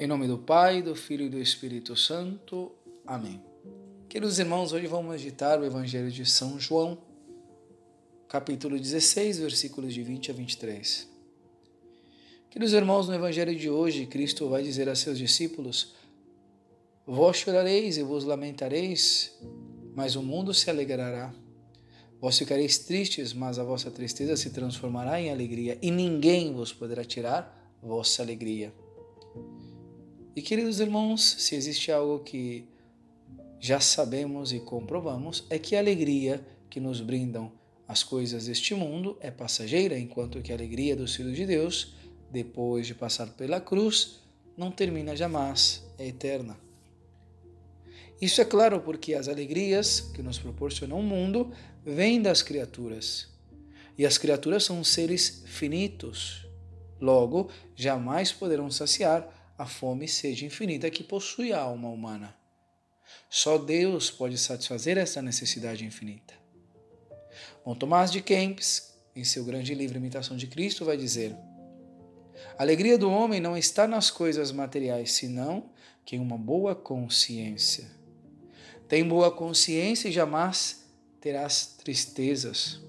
Em nome do Pai, do Filho e do Espírito Santo. Amém. Queridos irmãos, hoje vamos meditar o Evangelho de São João, capítulo 16, versículos de 20 a 23. Queridos irmãos, no Evangelho de hoje, Cristo vai dizer a seus discípulos: Vós chorareis e vos lamentareis, mas o mundo se alegrará. Vós ficareis tristes, mas a vossa tristeza se transformará em alegria, e ninguém vos poderá tirar vossa alegria. E queridos irmãos, se existe algo que já sabemos e comprovamos, é que a alegria que nos brindam as coisas deste mundo é passageira, enquanto que a alegria dos filhos de Deus, depois de passar pela cruz, não termina jamais, é eterna. Isso é claro porque as alegrias que nos proporcionam o mundo vêm das criaturas. E as criaturas são seres finitos. Logo, jamais poderão saciar a fome e sede infinita que possui a alma humana. Só Deus pode satisfazer essa necessidade infinita. Bom, Tomás de Kempis, em seu grande livro Imitação de Cristo, vai dizer: A alegria do homem não está nas coisas materiais, senão que em uma boa consciência. Tem boa consciência e jamais terás tristezas.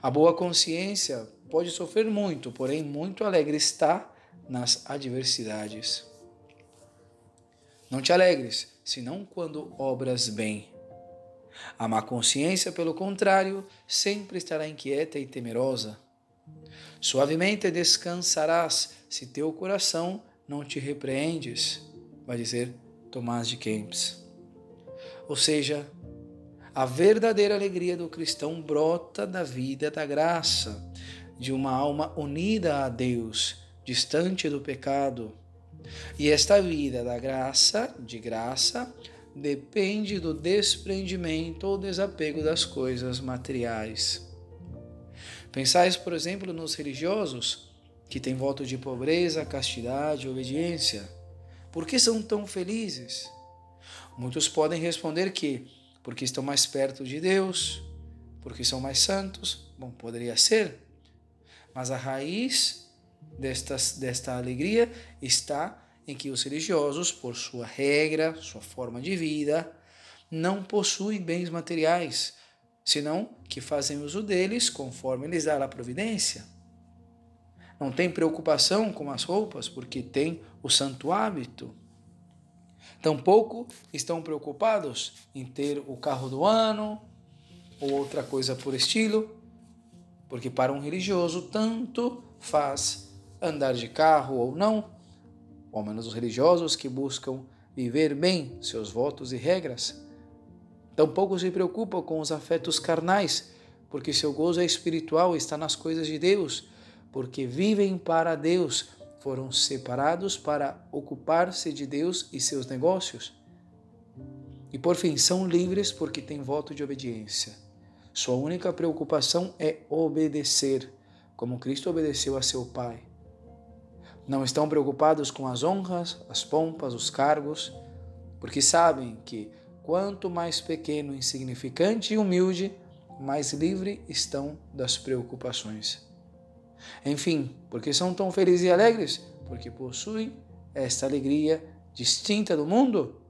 A boa consciência pode sofrer muito, porém muito alegre está nas adversidades. Não te alegres, senão quando obras bem. A má consciência, pelo contrário, sempre estará inquieta e temerosa. Suavemente descansarás se teu coração não te repreendes, vai dizer Tomás de Kempis. Ou seja, a verdadeira alegria do cristão brota da vida da graça, de uma alma unida a Deus distante do pecado. E esta vida da graça, de graça, depende do desprendimento ou desapego das coisas materiais. Pensais, por exemplo, nos religiosos que têm voto de pobreza, castidade, obediência. Por que são tão felizes? Muitos podem responder que porque estão mais perto de Deus, porque são mais santos. Bom, poderia ser. Mas a raiz desta, desta alegria está em que os religiosos, por sua regra, sua forma de vida, não possuem bens materiais, senão que fazem uso deles conforme lhes dá a providência. Não tem preocupação com as roupas, porque tem o santo hábito. Tampouco estão preocupados em ter o carro do ano ou outra coisa por estilo, porque para um religioso tanto faz andar de carro ou não, ou menos os religiosos que buscam viver bem seus votos e regras. Tampouco se preocupam com os afetos carnais, porque seu gozo é espiritual está nas coisas de Deus, porque vivem para Deus, foram separados para ocupar-se de Deus e seus negócios. E por fim, são livres porque têm voto de obediência. Sua única preocupação é obedecer, como Cristo obedeceu a seu Pai. Não estão preocupados com as honras, as pompas, os cargos, porque sabem que quanto mais pequeno, insignificante e humilde, mais livre estão das preocupações. Enfim, porque são tão felizes e alegres? Porque possuem esta alegria distinta do mundo?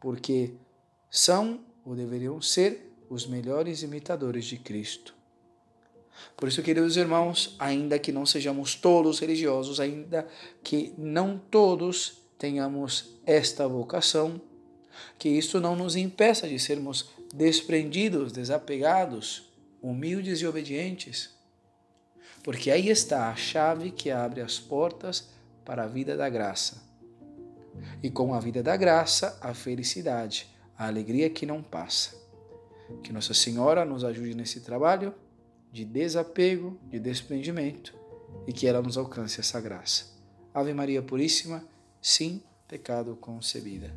Porque são ou deveriam ser os melhores imitadores de Cristo. Por isso, queridos irmãos, ainda que não sejamos todos religiosos, ainda que não todos tenhamos esta vocação, que isso não nos impeça de sermos desprendidos, desapegados, humildes e obedientes. Porque aí está a chave que abre as portas para a vida da graça. E com a vida da graça, a felicidade, a alegria que não passa. Que Nossa Senhora nos ajude nesse trabalho de desapego, de desprendimento e que ela nos alcance essa graça. Ave Maria Puríssima, sim, pecado concebida.